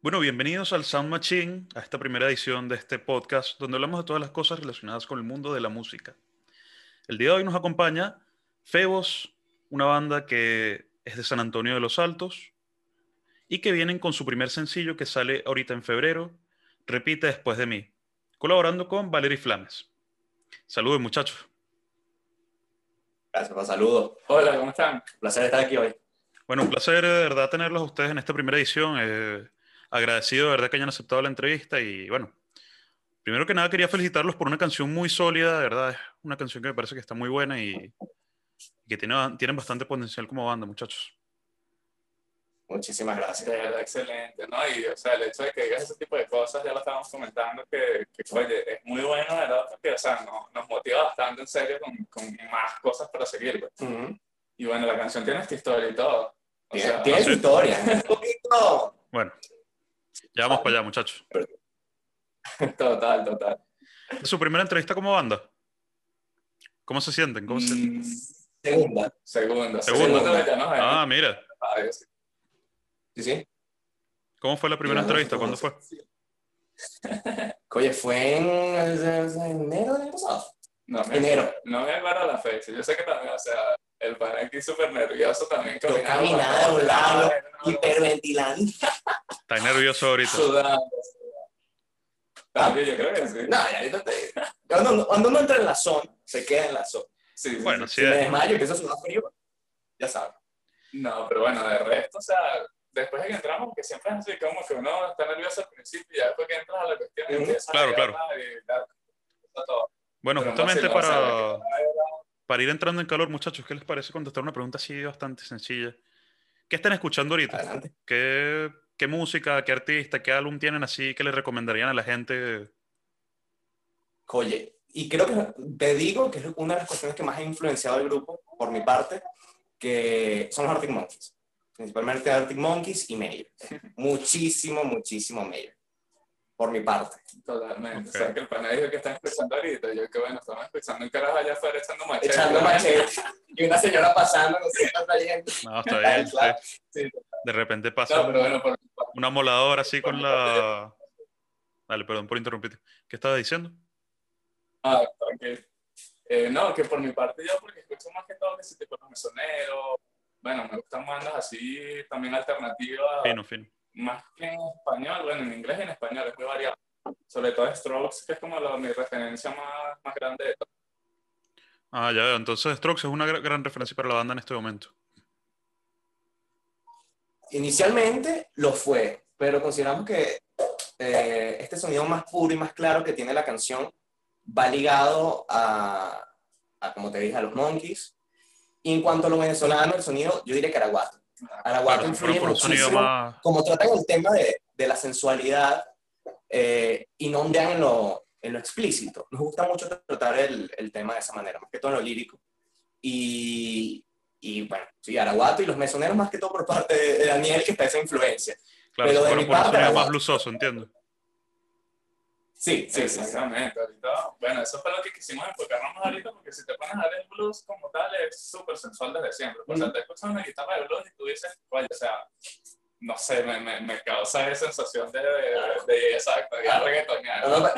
Bueno, bienvenidos al Sound Machine, a esta primera edición de este podcast donde hablamos de todas las cosas relacionadas con el mundo de la música. El día de hoy nos acompaña Febos, una banda que es de San Antonio de los Altos y que vienen con su primer sencillo que sale ahorita en febrero, Repite después de mí, colaborando con Valery Flames. Saludos muchachos. Gracias, saludos. Hola, ¿cómo están? Un placer estar aquí hoy. Bueno, un placer de verdad tenerlos a ustedes en esta primera edición. Eh, agradecido de verdad que hayan aceptado la entrevista y bueno, primero que nada quería felicitarlos por una canción muy sólida, de verdad, es una canción que me parece que está muy buena y, que tiene, tienen bastante potencial como banda, muchachos. Muchísimas gracias. De verdad, excelente, ¿no? Y, o sea, el hecho de que digas ese tipo de cosas, ya lo estábamos comentando, que, que oye, es muy bueno, ¿verdad? Porque, o sea, nos, nos motiva bastante, en serio, con, con más cosas para seguir, pues. Y bueno, la canción tiene esta historia y todo. O tiene, sea, tiene su historia. Un poquito. Bueno, ya vamos para allá, muchachos. Total, total. ¿Es su primera entrevista como banda? ¿Cómo se sienten? ¿Cómo se? Mm, segunda. Segunda. Segunda. Ah, mira. Sí, sí. ¿Cómo fue la primera entrevista? ¿Cuándo fue? Oye, fue en, enero del año pasado. No, enero. No me acuerdo la fecha. Yo sé que también, o sea, el pan aquí súper nervioso también. Yo caminaba a un lado, hiperventilando. Está nervioso ahorita. Sudando. Ah, yo creo que sí. No, ya ahorita te cuando, cuando uno entra en la zona, se queda en la zona. Sí, sí, bueno, sí. sí. Si me desmayo y empiezo a sudar frío, ya sabes. No, pero bueno, de resto, o sea, después de que entramos, que siempre es así como que uno está nervioso al principio y ya después que entras a la cuestión, Ujú. empiezas Claro, a claro. y, todo. Bueno, Pero justamente no para, para ir entrando en calor, muchachos, ¿qué les parece contestar una pregunta así bastante sencilla? ¿Qué están escuchando ahorita? ¿Qué, qué música, qué artista, qué álbum tienen así que les recomendarían a la gente? Oye, y creo que te digo que es una de las cuestiones que más ha influenciado al grupo, por mi parte, que son los Arctic Monkeys. Principalmente Arctic Monkeys y Mayer. Muchísimo, muchísimo Mayer. Por mi parte. Totalmente. Ok. O sea, que el pana dijo que están escuchando ahorita. Yo que bueno, estamos escuchando un carajo allá afuera echando machete. Echando machete. Y una señora pasando, no sé qué está trayendo. No, está bien. Sí. Sí. De repente pasa No, pero bueno, por una moladora así con la... Dale, perdón por interrumpirte. ¿Qué estaba diciendo? Ah, ok. Eh, no, que por mi parte yo, porque escucho más que todo ese tipo de mesonero. Bueno, me gustan bandas así, también alternativas, Fino, fino. más que en español, bueno, en inglés y en español, es muy variado. Sobre todo Strokes, que es como la, mi referencia más, más grande de todo. Ah, ya veo. Entonces Strokes es una gra- gran referencia para la banda en este momento. Inicialmente lo fue, pero consideramos que eh, este sonido más puro y más claro que tiene la canción va ligado a, a, como te dije, a los Monkeys. Y en cuanto a lo venezolano, el sonido, yo diría que Araguato. Araguato Claro, influye muchísimo, más... como tratan el tema de, de la sensualidad eh, y no ondean en lo, en lo explícito. Nos gusta mucho tratar el, el tema de esa manera, más que todo en lo lírico. Y, y bueno, sí, Araguato y los mesoneros más que todo por parte de, Daniel, que está esa influencia. Claro, pero de mi parte, más blusoso, entiendo. Sí, sí, sí. sí. Exactamente. Ahorita, bueno, eso fue lo que quisimos enfocarnos más ahorita, porque si te pones a ver el blues como tal, es súper sensual desde siempre. O sea, te escuchas una guitarra de blues y tú dices, oye, o sea, no sé, me, me, me causa esa sensación de, de, de, exacto, de Claro. reggaetonear. No, no,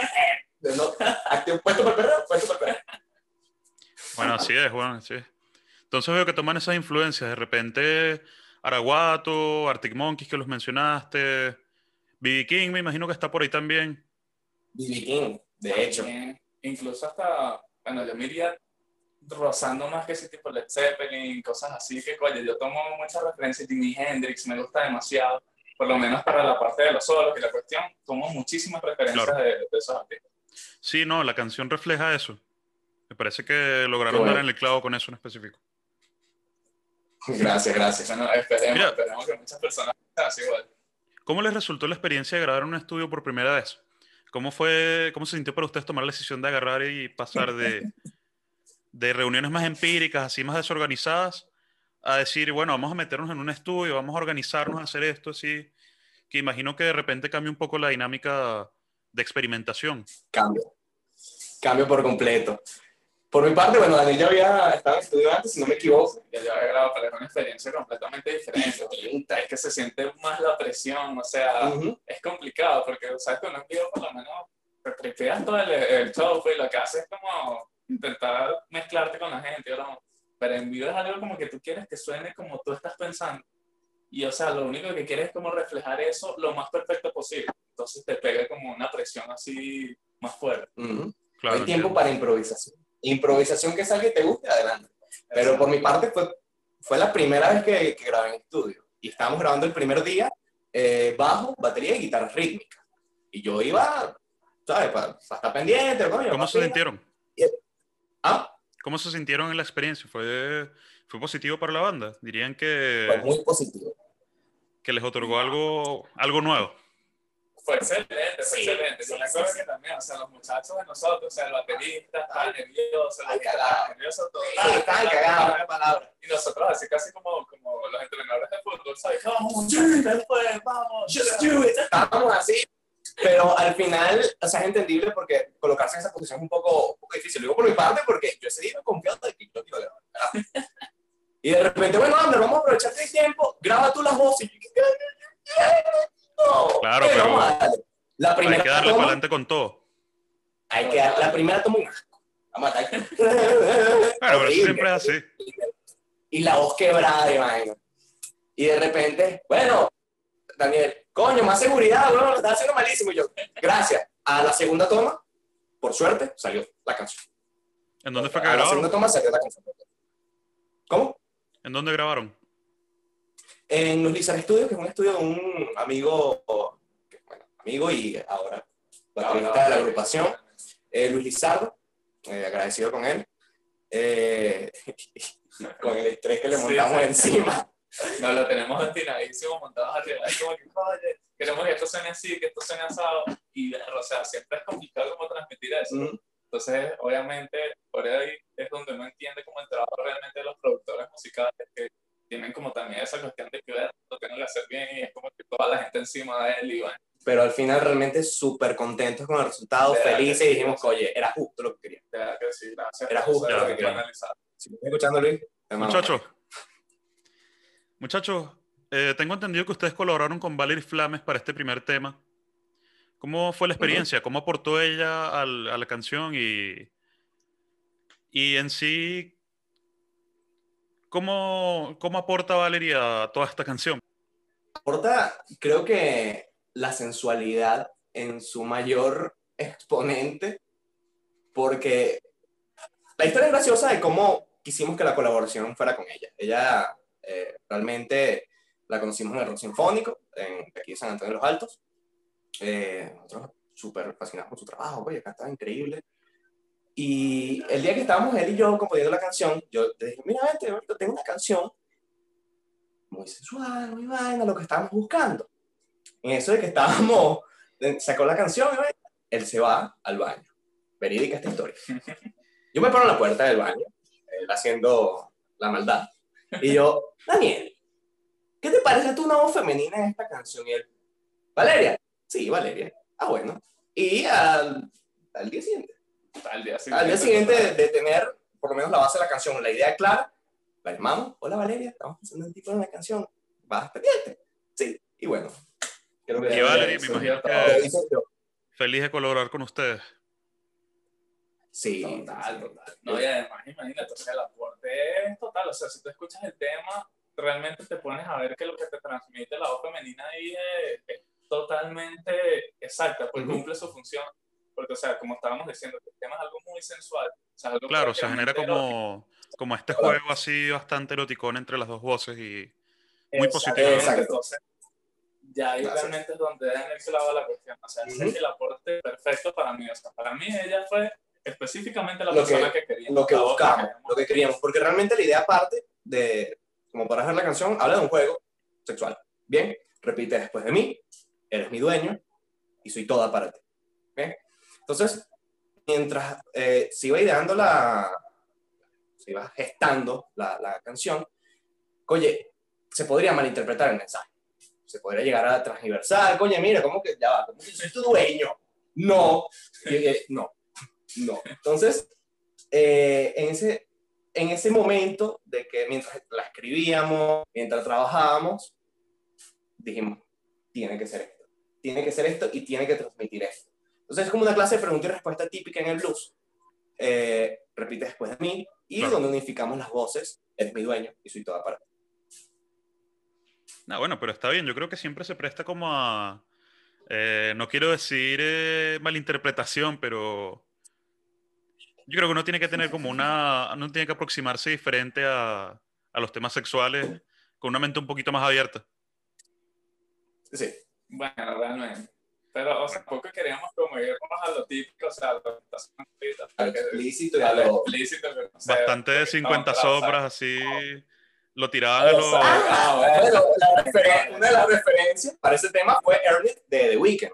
no, no, activo, puesto por el perro, puesto por el perro. Bueno, así es, Juan, así es. Entonces veo que toman esas influencias. De repente, Araguato, Arctic Monkeys, que los mencionaste. B.B. King, me imagino que está por ahí también. B.B. King, de hecho. Incluso hasta, bueno, yo me iría rozando más que ese tipo de Led Zeppelin, cosas así que, oye, yo tomo muchas referencias de Jimi Hendrix, me gusta demasiado, por lo menos para la parte de los solos y la cuestión, tomo muchísimas referencias Claro. de, de esos artistas. Sí, no, la canción refleja eso. Me parece que lograron bueno. dar en el clavo con eso en específico. Gracias, gracias. Bueno, esperemos, Mira. esperemos que muchas personas sean así igual. ¿Cómo les resultó la experiencia de grabar en un estudio por primera vez? ¿Cómo fue, cómo se sintió para ustedes tomar la decisión de agarrar y pasar de, de reuniones más empíricas, así más desorganizadas, a decir, bueno, vamos a meternos en un estudio, vamos a organizarnos a hacer esto, así, que imagino que de repente cambia un poco la dinámica de experimentación. Cambio. Cambio por completo. Por mi parte, bueno, Daniel ya había estado en estudio antes, si no me equivoco. Ya yo había grabado, pero es una experiencia completamente diferente. Es que se siente más la presión, o sea, Ujú. es complicado porque, ¿sabes? Con un video por lo menos te tripeas todo el, el show pues, y lo que haces es como intentar mezclarte con la gente, ¿no? pero en vivo es algo como que tú quieres que suene como tú estás pensando. Y, o sea, lo único que quieres es como reflejar eso lo más perfecto posible. Entonces te pega como una presión así más fuerte. Ujú. Claro, hay tiempo entiendo. para improvisación. Improvisación que salga y te guste, adelante. Pero por mi parte fue, fue la primera vez que, que grabé en estudio. Y estábamos grabando el primer día eh, bajo, batería y guitarra rítmica. Y yo iba, ¿sabes? Para, estar pendiente. coño, ¿Cómo se sintieron? Ah, ¿Cómo se sintieron en la experiencia? ¿Fue, fue positivo para la banda? ¿Dirían que, fue muy positivo. que les otorgó algo, algo nuevo? Fue excelente, fue Sí, excelente. sí, Yo me acuerdo sí. que también, o sea, los muchachos de nosotros, o sea, el baterista estaba nervioso, guitarra cagado. nervioso, todo. Estaban cagados. Y nosotros así casi como, como los entrenadores de fútbol, ¿sabes? Vamos, después, vamos. Just do it. Estábamos así. Pero al final, o sea, es entendible porque colocarse en esa posición es un poco, un poco difícil. Lo digo por mi parte porque yo ese día me confiado de que yo te iba a grabar. ¿verdad? Y de repente, bueno, Ander, vamos a aprovechar el tiempo, graba tú las voces. Y yo, Claro, pero. La Hay primera que darle para adelante con todo. hay que dar, la primera toma un asco. Vamos a dar. Claro, pero eso siempre es así. y la voz quebrada de vaina. Y de repente, bueno, Daniel, coño, más seguridad, lo estás haciendo malísimo. Y yo, gracias. A la segunda toma, por suerte, salió la canción. ¿En dónde fue que A la segunda toma salió la canción. ¿Cómo? ¿En dónde grabaron? En Los Lizar Studios, que es un estudio de un amigo, bueno, amigo y ahora baterista de la agrupación, eh, Luis Lizardo, eh, agradecido con él, eh, con el estrés que le Sí, montamos sí. encima. Nos lo tenemos destinadísimo, montados arriba. Como que, oye, queremos que esto suene así, que esto suene asado. Y, o sea, siempre es complicado como transmitir eso. Mm. Entonces, obviamente, por ahí es donde uno entiende como el trabajo realmente de los productores musicales que tienen como también esa cuestión de que ver, lo tienen que hacer bien y es como que toda la gente encima de él y bueno, pero al final realmente súper contentos con el resultado, De felices y sí. dijimos, oye, era justo lo que queríamos. de verdad que sí, gracias. Era justo lo que que queríamos. analizar. Si me estás escuchando, Luis, te mando Muchachos, muchachos, eh, tengo entendido que ustedes colaboraron con Valerie Flames para este primer tema. ¿Cómo fue la experiencia? ¿Cómo aportó ella al- a la canción? Y, y en sí, ¿cómo, ¿cómo aporta Valerie a toda esta canción? Aporta, creo que la sensualidad en su mayor exponente, porque la historia es graciosa de cómo quisimos que la colaboración fuera con ella. Ella eh, realmente la conocimos en el Rock Sinfónico, en, aquí en San Antonio de los Altos. Eh, nosotros súper fascinados con su trabajo, oye, cantaba increíble. Y el día que estábamos él y yo componiendo la canción, yo le dije, mira, vente, ahorita tengo una canción muy sensual, muy vaina, lo que estábamos buscando. En eso de que estábamos, sacó la canción, y él se va al baño. Verídica esta historia. Yo me paro en la puerta del baño, él haciendo la maldad. Y yo, Daniel, ¿qué te parece tú una voz femenina en esta canción? Y él, Valeria. Sí, Valeria. Ah, bueno. Y al, al día siguiente, Al día siguiente. al día siguiente de, de tener por lo menos la base de la canción, la idea clara, la llamamos, hola Valeria, estamos haciendo un tipo de una canción, ¿vas pendiente? Sí, y bueno. Creo Y Valerie, me imagino que feliz de colaborar con ustedes. Sí. Total, total. No, y además, imagínate, o sea, el aporte es total. O sea, si tú escuchas el tema, realmente te pones a ver que lo que te transmite la voz femenina ahí es, es totalmente exacta, pues cumple su función. Porque, o sea, como estábamos diciendo, el tema es algo muy sensual. O sea, algo Claro, se genera como, como este juego así bastante eroticón entre las dos voces y muy Exactamente, positivo. Exacto. Entonces, ya ahí Gracias. realmente es donde Daniel clava la cuestión. O sea, ese Ujú. es el aporte perfecto para mí. O sea, para mí ella fue específicamente la Lo que- persona que, quería. Lo que buscamos, queríamos. lo que queríamos, porque realmente la idea parte de, como para hacer la canción, habla de un juego sexual. Bien, repite después de mí, eres mi dueño y soy toda para ti. Entonces, mientras eh, se iba ideando la, se iba gestando la, la canción, oye, se podría malinterpretar el mensaje. Se podría llegar a transversal, coño, mira, ¿cómo que ya va? ¿Cómo que soy tu dueño? No, eh, no. No. Entonces, eh, en, ese, en ese momento de que mientras la escribíamos, mientras trabajábamos, dijimos, tiene que ser esto, tiene que ser esto y tiene que transmitir esto. Entonces es como una clase de pregunta y respuesta típica en el blues. Eh, repite después de mí y Claro. donde unificamos las voces, eres mi dueño y soy toda para ti. No, bueno, pero está bien. Yo creo que siempre se presta como a. eh, no quiero decir eh, malinterpretación, pero. Yo creo que uno tiene que tener como una. Uno tiene que aproximarse diferente a, a los temas sexuales con una mente un poquito más abierta. Sí. Bueno, realmente. Pero, o sea, tampoco queríamos como irnos a lo típico, o sea, a lo que está escrito, A lo que- explícito y a lo lo... explícito. no sé, Bastante de porque 50 no, pero, o sea, sombras, así. Lo tiraban a los. Ah, bueno. Referen- una de las referencias para ese tema fue Earn de The Weeknd.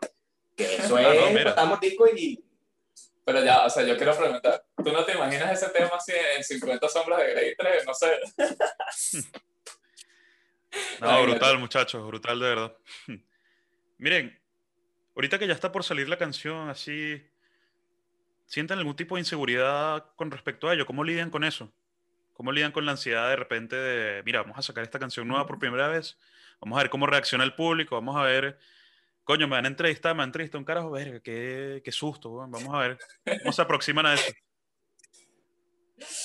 Que eso Ah, no, es, estamos disco y... Pero ya, o sea, yo quiero preguntar, ¿tú no te imaginas ese tema así en 50 sombras de Grey 3? No sé. No, brutal, muchachos, brutal de verdad. Miren, ahorita que ya está por salir la canción, así, ¿sienten algún tipo de inseguridad con respecto a ello? ¿Cómo lidian con eso? ¿Cómo lidian con la ansiedad de repente de, mira, vamos a sacar esta canción nueva por primera vez, vamos a ver cómo reacciona el público, vamos a ver, coño, me van a entrevistar, me van a entrevistar un carajo, verga, qué, qué susto, weón, vamos a ver cómo se aproximan a eso.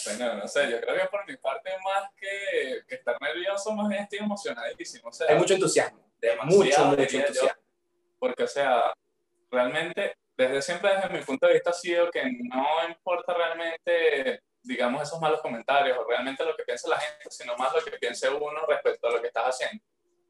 Bueno, no sé, yo creo que por mi parte más que, que estar nervioso, más bien estoy emocionadísimo. O sea, Hay mucho entusiasmo. demasiado, Mucho, mucho yo. Porque, o sea, realmente, desde siempre, desde mi punto de vista, ha sido que no importa realmente, digamos, esos malos comentarios o realmente lo que piensa la gente, sino más lo que piense uno respecto a lo que estás haciendo.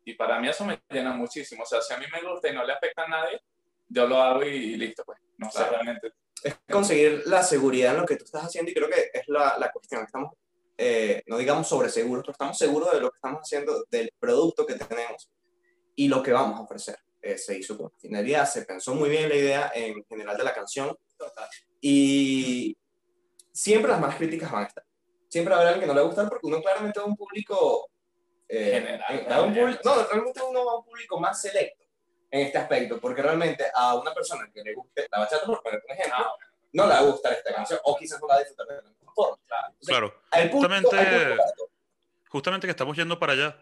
Y para mí eso me llena muchísimo. O sea, si a mí me gusta y no le afecta a nadie, yo lo hago y, y listo, pues. No sé, Claro. realmente. Es conseguir la seguridad en lo que tú estás haciendo y creo que es la, la cuestión. Estamos, eh, no digamos sobre seguros, pero estamos seguros de lo que estamos haciendo, del producto que tenemos y lo que vamos a ofrecer. Eh, se hizo con finalidad, se pensó muy bien la idea en general de la canción y siempre las malas críticas van a estar. Siempre haber alguien que no le va a gustar porque uno claramente va a un público... eh, General, un público- no, realmente uno va a un público más selecto en este aspecto, porque realmente a una persona que le guste la bachata, por poner un ejemplo, Ah, no le va a gustar esta canción, o quizás no la va a disfrutar de la misma forma. Entonces, Claro. Justamente- justamente que estamos yendo para allá.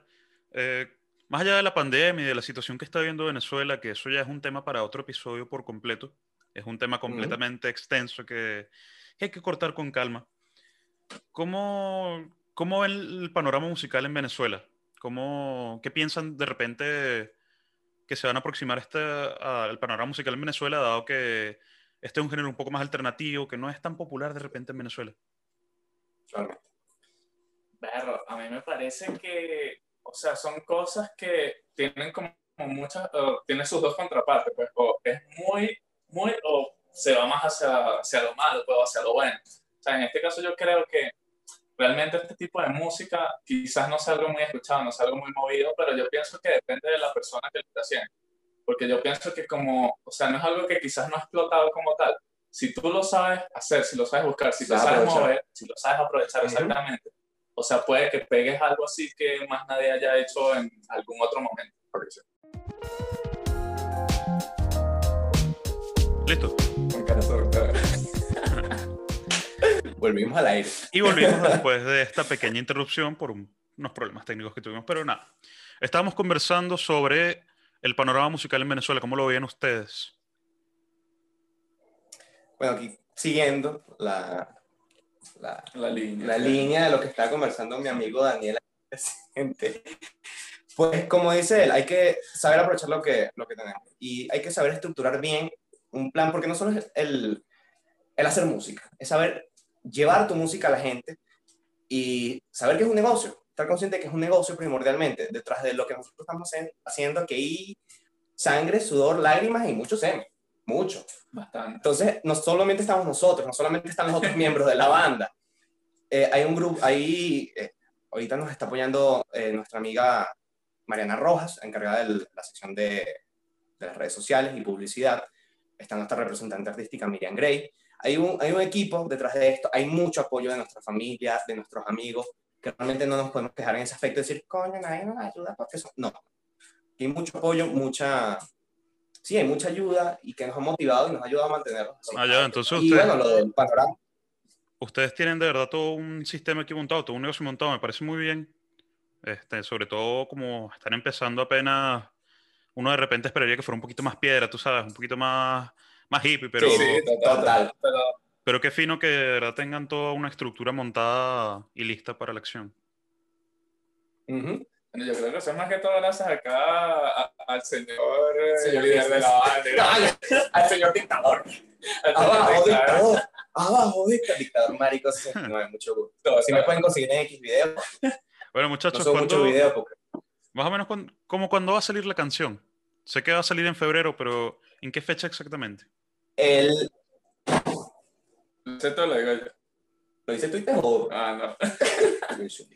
eh, más allá de la pandemia y de la situación que está viviendo Venezuela, que eso ya es un tema para otro episodio por completo, es un tema completamente extenso que, que hay que cortar con calma. ¿Cómo, cómo ven el panorama musical en Venezuela? ¿Cómo, ¿Qué piensan de repente que se van a aproximar este, al panorama musical en Venezuela, dado que este es un género un poco más alternativo, que no es tan popular de repente en Venezuela? Berro, a mí me parece que, o sea, son cosas que tienen como muchas, o tienen sus dos contrapartes, pues, o es muy, muy, o se va más hacia, hacia lo malo, pues, o hacia lo bueno. O sea, en este caso yo creo que realmente este tipo de música quizás no sea algo muy escuchado, no sea algo muy movido, pero yo pienso que depende de la persona que lo está haciendo. Porque yo pienso que como, o sea, no es algo que quizás no ha explotado como tal. Si tú lo sabes hacer, si lo sabes buscar, si lo Sabes aprovechar. mover, si lo sabes aprovechar Ujú. exactamente, o sea, puede que pegues algo así que más nadie haya hecho en algún otro momento. Listo. Con cara. Volvimos al aire. Y volvimos después de esta pequeña interrupción por un- unos problemas técnicos que tuvimos, pero nada. Estábamos conversando sobre el panorama musical en Venezuela. ¿Cómo lo veían ustedes? Bueno, aquí siguiendo la, la, La línea. la línea de lo que estaba conversando mi amigo Daniel presente. Pues como dice él, hay que saber aprovechar lo que, lo que tenemos y hay que saber estructurar bien un plan, porque no solo es el, el hacer música, es saber llevar tu música a la gente y saber que es un negocio, estar consciente de que es un negocio primordialmente, detrás de lo que nosotros estamos haciendo, que hay sangre, sudor, lágrimas y mucho semen, mucho. Bastante. Entonces, no solamente estamos nosotros, no solamente están los otros miembros de la banda. Eh, hay un grupo, ahí, eh, ahorita nos está apoyando eh, nuestra amiga Mariana Rojas, encargada de la sección de, de las redes sociales y publicidad. Está nuestra representante artística Miriam Gray. Hay un, hay un equipo detrás de esto, hay mucho apoyo de nuestra familia, de nuestros amigos, que realmente no nos podemos quejar en ese aspecto, decir, coño, nadie nos ayuda porque eso. No. Hay mucho apoyo, mucha, sí, hay mucha ayuda y que nos ha motivado y nos ha ayudado a mantenernos. así. Ah, ya, entonces y ustedes, bueno, lo del panorama. ustedes tienen de verdad todo un sistema aquí montado, todo un negocio montado, me parece muy bien. Este, sobre todo como están empezando apenas, uno de repente esperaría que fuera un poquito más piedra, tú sabes, un poquito más, más hippie, pero, Sí, Sí, total. total. Pero pero qué fino que de verdad tengan toda una estructura montada y lista para la acción. Ujú. bueno, yo creo que eso es más que todo gracias acá a- al señor, eh, Señor líder de la banda, al señor dictador. Al Abajo, dictador. dictador. Abajo, dictador. Dictador marico 69, mucho gusto. Si me pueden conseguir en X video, Bueno, no muchachos, ¿cuándo- video porque más o menos cuándo- como cuando va a salir la canción. Sé que va a salir en febrero, pero ¿en qué fecha exactamente? el, lo digo yo. ¿Lo dice Twitter o...? Ah, no. Sí.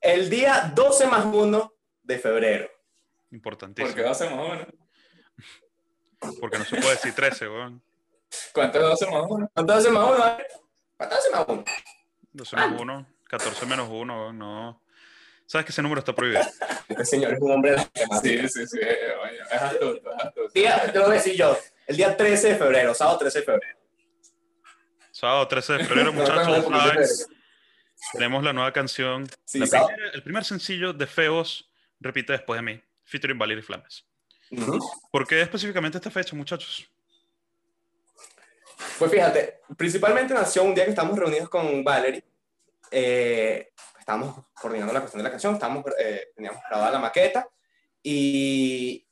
El día 12 más 1 de febrero. Importantísimo. ¿Por qué hacemos uno? Porque no se puede decir 13, weón. ¿Cuántos hacemos uno? ¿Cuánto hace más 1? ¿Cuánto hace más 1? 12 menos 1, 14 menos 1, weón, no. Sabes que ese número está prohibido. Este señor es un hombre de las temáticas. Sí, sí, sí. oye, Es astuto, es astuto. Día, te lo voy a decir yo. El día 13 de febrero, sábado 13 de febrero. Sábado 13 de febrero, muchachos, tenemos la nueva canción. Sí, La primera- el primer sencillo de Feos, repite después de mí, featuring Valerie Flames. ¿Por qué específicamente esta fecha, muchachos? Pues fíjate, principalmente nació un día que estábamos reunidos con Valerie. Eh, estábamos coordinando la cuestión de la canción, estábamos, eh, teníamos grabada la maqueta y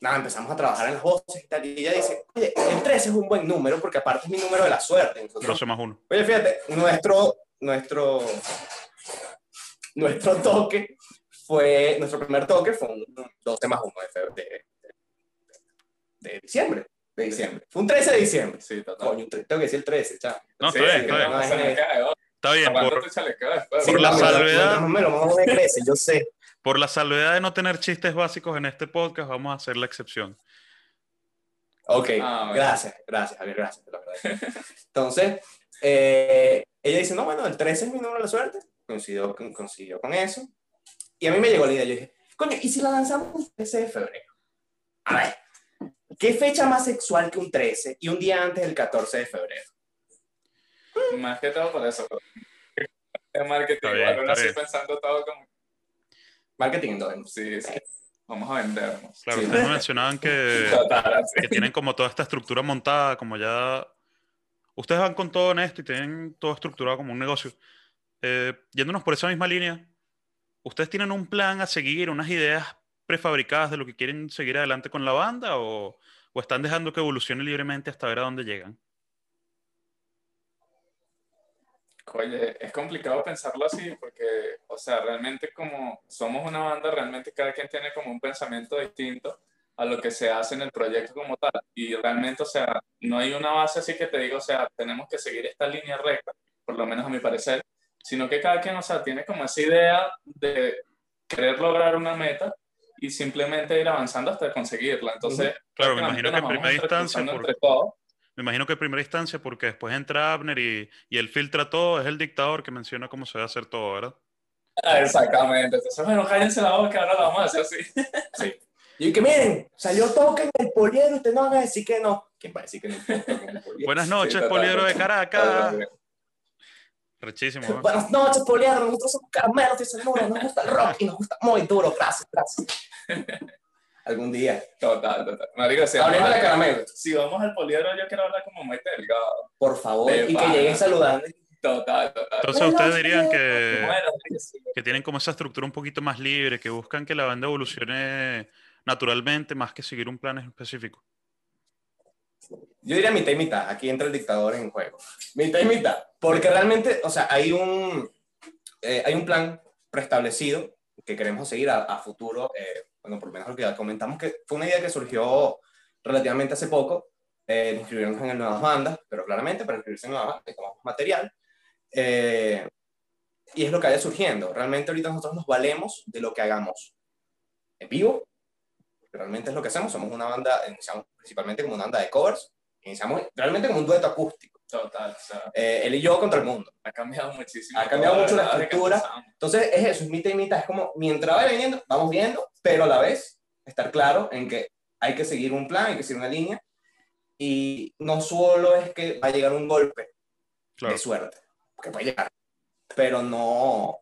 nada, empezamos a trabajar en las voces y tal. Y ella dice, oye, el 13 es un buen número porque aparte es mi número de la suerte. Nosotros 12 más 1. Oye, fíjate, nuestro, nuestro, nuestro toque fue, nuestro primer toque fue un 12 más 1 de, de, de- de diciembre. De diciembre. Fue un 13 de diciembre. Sí, total. Coño, te- tengo que decir el 13, chaval. No, Sí, está bien, está bien. Está por, la salvedad. me lo crece, yo sé. por la salvedad de no tener chistes básicos en este podcast, vamos a hacer la excepción. Ok, Ah, gracias, gracias, Javier, gracias. agradezco. Entonces, eh, ella dice, no, bueno, el 13 es mi número de la suerte. Coincidió con, coincidió con eso. Y a mí me llegó la idea, yo dije, coño, ¿y si la lanzamos el 13 de febrero? A ver, ¿qué fecha más sexual que un 13 y un día antes del 14 de febrero? Más que todo por eso. Es marketing, igual bien. pensando todo como, Marketing en dos. sí, sí, vamos a vendernos. Claro, Sí. ustedes me mencionaban que, Total, que tienen como toda esta estructura montada, como ya... Ustedes van con todo en esto y tienen todo estructurado como un negocio. Eh, yéndonos por esa misma línea, ¿ustedes tienen un plan a seguir, unas ideas prefabricadas de lo que quieren seguir adelante con la banda o, están dejando que evolucione libremente hasta ver a dónde llegan? Oye, es complicado pensarlo así porque, o sea, realmente como somos una banda, realmente cada quien tiene como un pensamiento distinto a lo que se hace en el proyecto como tal. Y realmente, o sea, no hay una base así que te diga, o sea, tenemos que seguir esta línea recta, por lo menos a mi parecer, sino que cada quien, o sea, tiene como esa idea de querer lograr una meta y simplemente ir avanzando hasta conseguirla. Entonces, Claro, me imagino que en primera instancia, por-. Me imagino que en primera instancia, porque después entra Abner y, y él filtra todo, es el dictador que menciona cómo se va a hacer todo, ¿verdad? Ah, Exactamente. Entonces, bueno, cállense la boca, ahora lo vamos a hacer así. Y que miren, salió toque en el poliedro, ustedes no van a decir que no. ¿Quién va a decir que no? Buenas noches, total, Poliedro de. Caracas. Rechísimo, ¿no? Buenas noches, poliedro. Nosotros somos caramelos cenoura. Nos gusta el rock y nos gusta muy duro. Gracias, gracias. Algún día. Total, total. Marico, si Hablando vamos, de caramelos, si vamos al poliedro, yo quiero hablar como muy delgado. por favor, De y que lleguen saludando. Total, total. Entonces ustedes dirían que, Bueno, marico, sí. que tienen como esa estructura un poquito más libre, que buscan que la banda evolucione naturalmente más que seguir un plan específico. Yo diría mitad y mitad. Aquí entra el dictador en juego. Mitad y mitad. Porque realmente, o sea, hay un, eh, hay un plan preestablecido que queremos seguir a, a futuro. eh, bueno, por lo menos lo que ya comentamos, que fue una idea que surgió relativamente hace poco, eh, inscribirnos en nuevas bandas, pero claramente para inscribirse en nuevas bandas necesitamos material. eh, y es lo que vaya surgiendo. Realmente ahorita nosotros nos valemos de lo que hagamos en vivo. Realmente es lo que hacemos. Somos una banda, iniciamos principalmente como una banda de covers. Iniciamos realmente como un dueto acústico. Total, o sea, Eh, él y yo contra el mundo. ha cambiado muchísimo. Ha cambiado mucho la estructura. Entonces es eso, es mitad y mitad. Es como mientras va viniendo, vamos viendo, pero a la vez estar claro en que hay que seguir un plan, hay que seguir una línea, y no solo es que va a llegar un golpe de suerte, que puede llegar, pero no,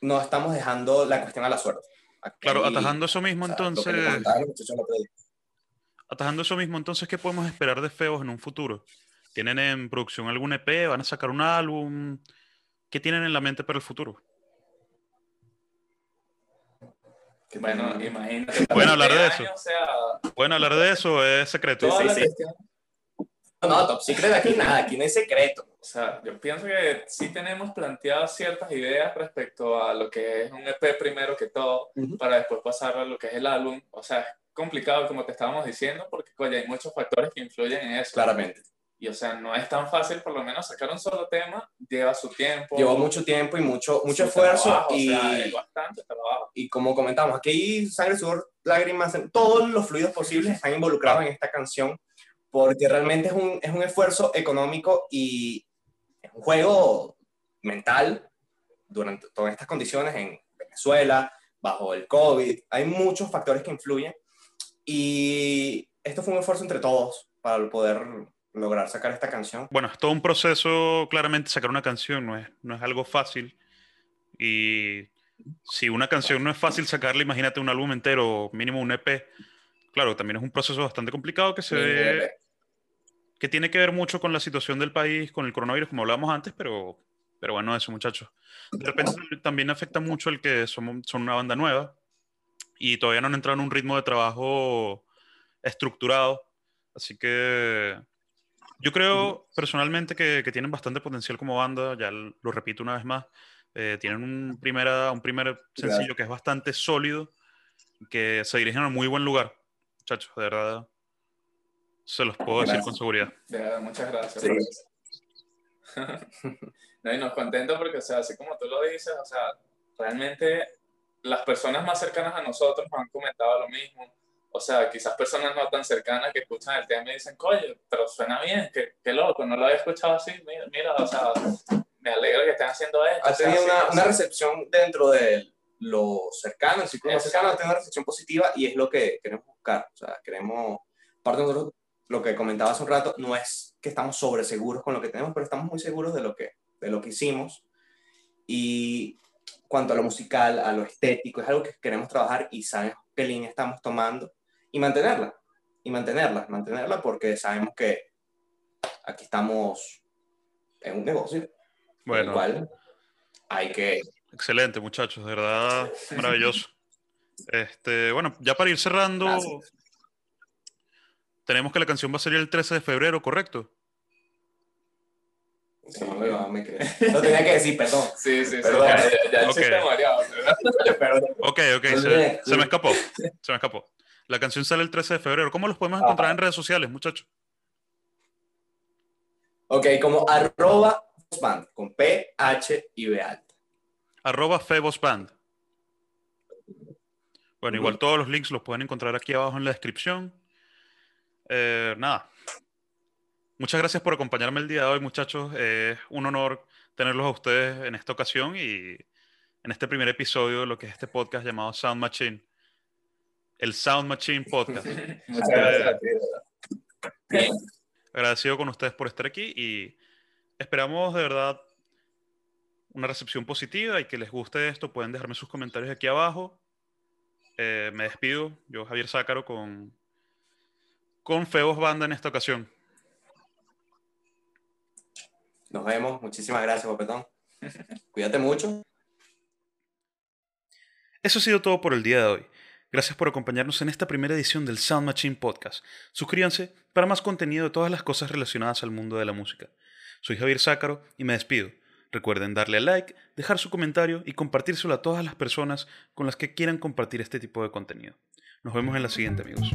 no estamos dejando la cuestión a la suerte. Claro, atajando eso mismo entonces... Atajando eso mismo, entonces, ¿qué podemos esperar de Feos en un futuro? ¿Tienen en producción algún EP? ¿Van a sacar un álbum? ¿Qué tienen en la mente para el futuro? Bueno, imagínate. ¿Pueden hablar de eso? ¿Pueden hablar de eso? ¿Es secreto? Sí, sí. No, no, top secret aquí nada, aquí no hay secreto. O sea, yo pienso que sí tenemos planteadas ciertas ideas respecto a lo que es un EP primero que todo, para después pasar a lo que es el álbum. O sea, es complicado, como te estábamos diciendo, porque oye, hay muchos factores que influyen en eso. Claramente. Y o sea, no es tan fácil, por lo menos sacar un solo tema, lleva su tiempo. Lleva mucho tiempo y mucho, mucho esfuerzo. y, o sea, bastante trabajo. Y como comentamos, aquí sangre, sudor, lágrimas, todos los fluidos posibles están involucrados en esta canción, porque realmente es un, es un esfuerzo económico y es un juego mental durante todas estas condiciones en Venezuela, bajo el COVID. Hay muchos factores que influyen y esto fue un esfuerzo entre todos para poder lograr sacar esta canción? Bueno, es todo un proceso, claramente sacar una canción no es, no es algo fácil. Y si una canción no es fácil sacarla, imagínate un álbum entero, mínimo un EP. Claro, también es un proceso bastante complicado que se ve, que tiene que ver mucho con la situación del país, con el coronavirus, como hablábamos antes, pero, pero bueno, eso muchachos. De repente también afecta mucho el que somos, son una banda nueva y todavía no han entrado en un ritmo de trabajo estructurado. Así que yo creo personalmente que, que, tienen bastante potencial como banda, ya lo repito una vez más. Eh, tienen un, primera, un primer sencillo que es bastante sólido, que se dirigen a un muy buen lugar. Muchachos, de verdad, se los puedo decir con seguridad. De verdad, muchas gracias. no, y nos contento porque, o sea, así como tú lo dices, o sea, realmente las personas más cercanas a nosotros nos han comentado lo mismo o sea, quizás personas no tan cercanas que escuchan el tema y dicen, coño, pero suena bien, qué, qué loco, no lo había escuchado así, mira, mira, o sea, me alegra que estén haciendo esto. Ha tenido una, una, recepción dentro de lo cercano, el círculo cercano, ha tenido una recepción positiva y es lo que queremos buscar. O sea, queremos, parte de nosotros, lo que comentaba hace un rato, no es que estamos sobre seguros con lo que tenemos, pero estamos muy seguros de lo que, de lo que hicimos. Y cuanto a lo musical, a lo estético, es algo que queremos trabajar y sabemos qué línea estamos tomando y mantenerla, y mantenerla, mantenerla porque sabemos que aquí estamos en un negocio. Bueno. Igual hay que... Excelente, muchachos, de verdad, maravilloso. Este, bueno, ya para ir cerrando, tenemos que la canción va a salir el 13 de febrero, ¿correcto? no, me Lo tenía que decir, perdón. Sí, sí, perdón. sí. Ya, ya, okay. mareado. ok, ok, se, se, me escapó. Se me escapó. La canción sale el 13 de febrero. ¿Cómo los podemos encontrar en redes sociales, muchachos? Ok, como arroba Febosband, con P, H y B alta. Arroba Febosband. Bueno, igual todos los links los pueden encontrar aquí abajo en la descripción. Eh, nada. Muchas gracias por acompañarme el día de hoy, muchachos. Es un honor tenerlos a ustedes en esta ocasión y en este primer episodio de lo que es este podcast llamado Sound Machine el Sound Machine Podcast. Muchas gracias. Agradecido con ustedes por estar aquí y esperamos de verdad una recepción positiva y que les guste esto. Pueden dejarme sus comentarios aquí abajo. Eh, me despido. Yo, Javier Zácaro, con, con Feos Banda en esta ocasión. Nos vemos. Muchísimas gracias, Guapetón. Cuídate mucho. Eso ha sido todo por el día de hoy. Gracias por acompañarnos en esta primera edición del Sound Machine Podcast. Suscríbanse para más contenido de todas las cosas relacionadas al mundo de la música. Soy Javier Zácaro y me despido. Recuerden darle a like, dejar su comentario y compartírselo a todas las personas con las que quieran compartir este tipo de contenido. Nos vemos en la siguiente, amigos.